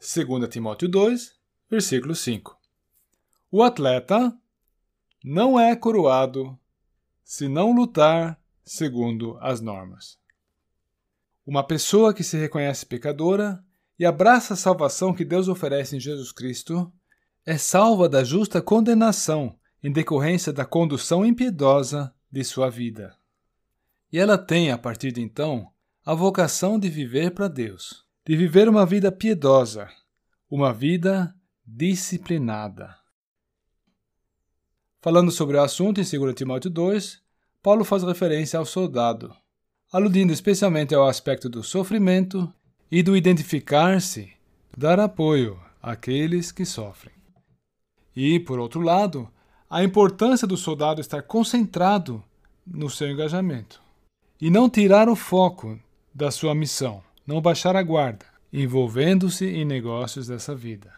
2 Timóteo 2, versículo 5. O atleta não é coroado se não lutar segundo as normas. Uma pessoa que se reconhece pecadora e abraça a salvação que Deus oferece em Jesus Cristo é salva da justa condenação em decorrência da condução impiedosa de sua vida. E ela tem, a partir de então, a vocação de viver para Deus, de viver uma vida piedosa, uma vida disciplinada. Falando sobre o assunto em 2 Timóteo 2, Paulo faz referência ao soldado, aludindo especialmente ao aspecto do sofrimento e do identificar-se, dar apoio àqueles que sofrem. E, por outro lado, a importância do soldado estar concentrado no seu engajamento e não tirar o foco da sua missão, não baixar a guarda, envolvendo-se em negócios dessa vida.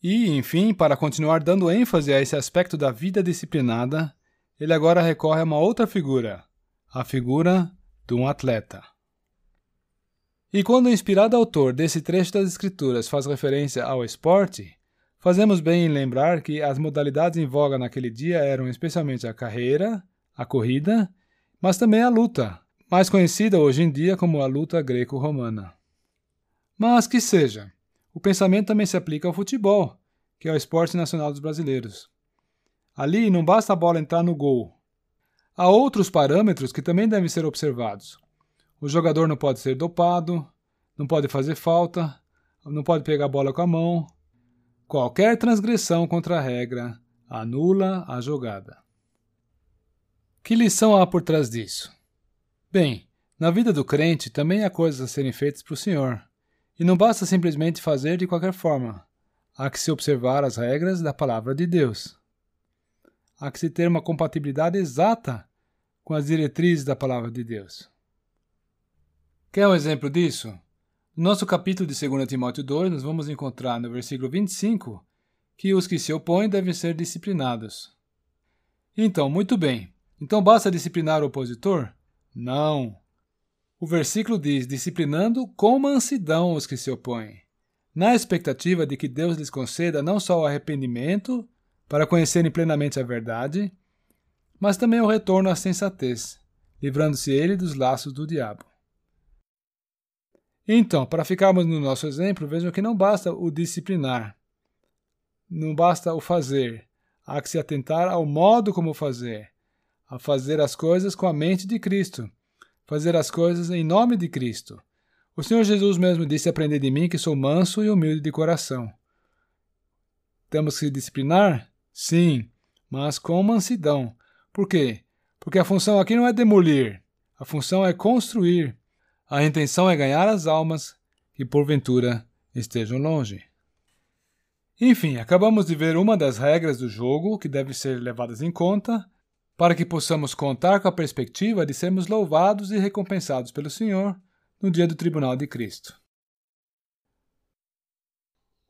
E, enfim, para continuar dando ênfase a esse aspecto da vida disciplinada, ele agora recorre a uma outra figura, a figura de um atleta. E quando o inspirado autor desse trecho das Escrituras faz referência ao esporte, fazemos bem em lembrar que as modalidades em voga naquele dia eram especialmente a carreira, a corrida, mas também a luta, mais conhecida hoje em dia como a luta greco-romana. Mas que seja, o pensamento também se aplica ao futebol, que é o esporte nacional dos brasileiros. Ali não basta a bola entrar no gol. Há outros parâmetros que também devem ser observados. O jogador não pode ser dopado, não pode fazer falta, não pode pegar a bola com a mão. Qualquer transgressão contra a regra anula a jogada. Que lição há por trás disso? Bem, na vida do crente também há coisas a serem feitas para o Senhor. E não basta simplesmente fazer de qualquer forma. Há que se observar as regras da palavra de Deus. Há que se ter uma compatibilidade exata com as diretrizes da palavra de Deus. Quer um exemplo disso? No nosso capítulo de 2 Timóteo 2, nós vamos encontrar no versículo 25 que os que se opõem devem ser disciplinados. Então, muito bem. Então basta disciplinar o opositor? Não. O versículo diz: disciplinando com mansidão os que se opõem, na expectativa de que Deus lhes conceda não só o arrependimento, para conhecerem plenamente a verdade, mas também o retorno à sensatez, livrando-se ele dos laços do diabo. Então, para ficarmos no nosso exemplo, vejam que não basta o disciplinar, não basta o fazer, há que se atentar ao modo como fazer, a fazer as coisas com a mente de Cristo, fazer as coisas em nome de Cristo. O Senhor Jesus mesmo disse: Aprendei de mim, que sou manso e humilde de coração. Temos que disciplinar? Sim, mas com mansidão. Por quê? Porque a função aqui não é demolir, a função é construir. A intenção é ganhar as almas que porventura estejam longe. Enfim, acabamos de ver uma das regras do jogo que deve ser levadas em conta para que possamos contar com a perspectiva de sermos louvados e recompensados pelo Senhor no dia do tribunal de Cristo.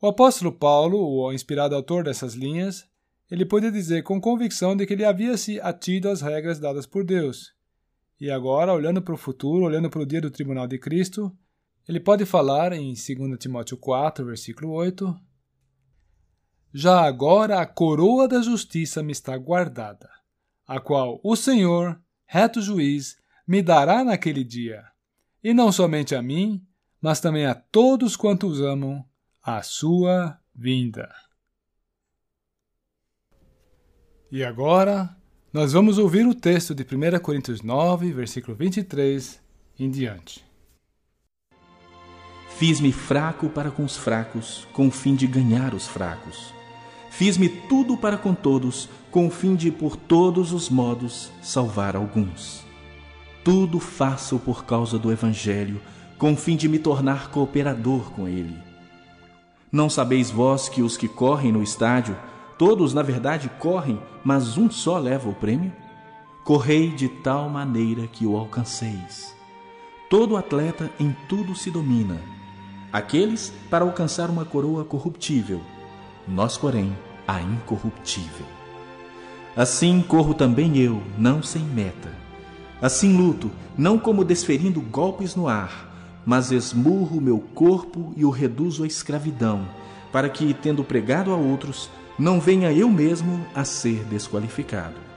O apóstolo Paulo, o inspirado autor dessas linhas, ele pôde dizer com convicção de que ele havia se atido às regras dadas por Deus. E agora, olhando para o futuro, olhando para o dia do tribunal de Cristo, ele pode falar em 2 Timóteo 4, versículo 8: Já agora a coroa da justiça me está guardada a qual o Senhor, reto juiz, me dará naquele dia, e não somente a mim, mas também a todos quantos amam a sua vinda. E agora, nós vamos ouvir o texto de 1 Coríntios 9, versículo 23 em diante. Fiz-me fraco para com os fracos, com o fim de ganhar os fracos. Fiz-me tudo para com todos, com o fim de, por todos os modos, salvar alguns. Tudo faço por causa do Evangelho, com o fim de me tornar cooperador com ele. Não sabeis vós que os que correm no estádio, todos na verdade correm, mas um só leva o prêmio? Correi de tal maneira que o alcanceis. Todo atleta em tudo se domina. Aqueles para alcançar uma coroa corruptível, nós, porém, a incorruptível. Assim corro também eu, não sem meta. Assim luto, não como desferindo golpes no ar, mas esmurro meu corpo e o reduzo à escravidão, para que, tendo pregado a outros, não venha eu mesmo a ser desqualificado.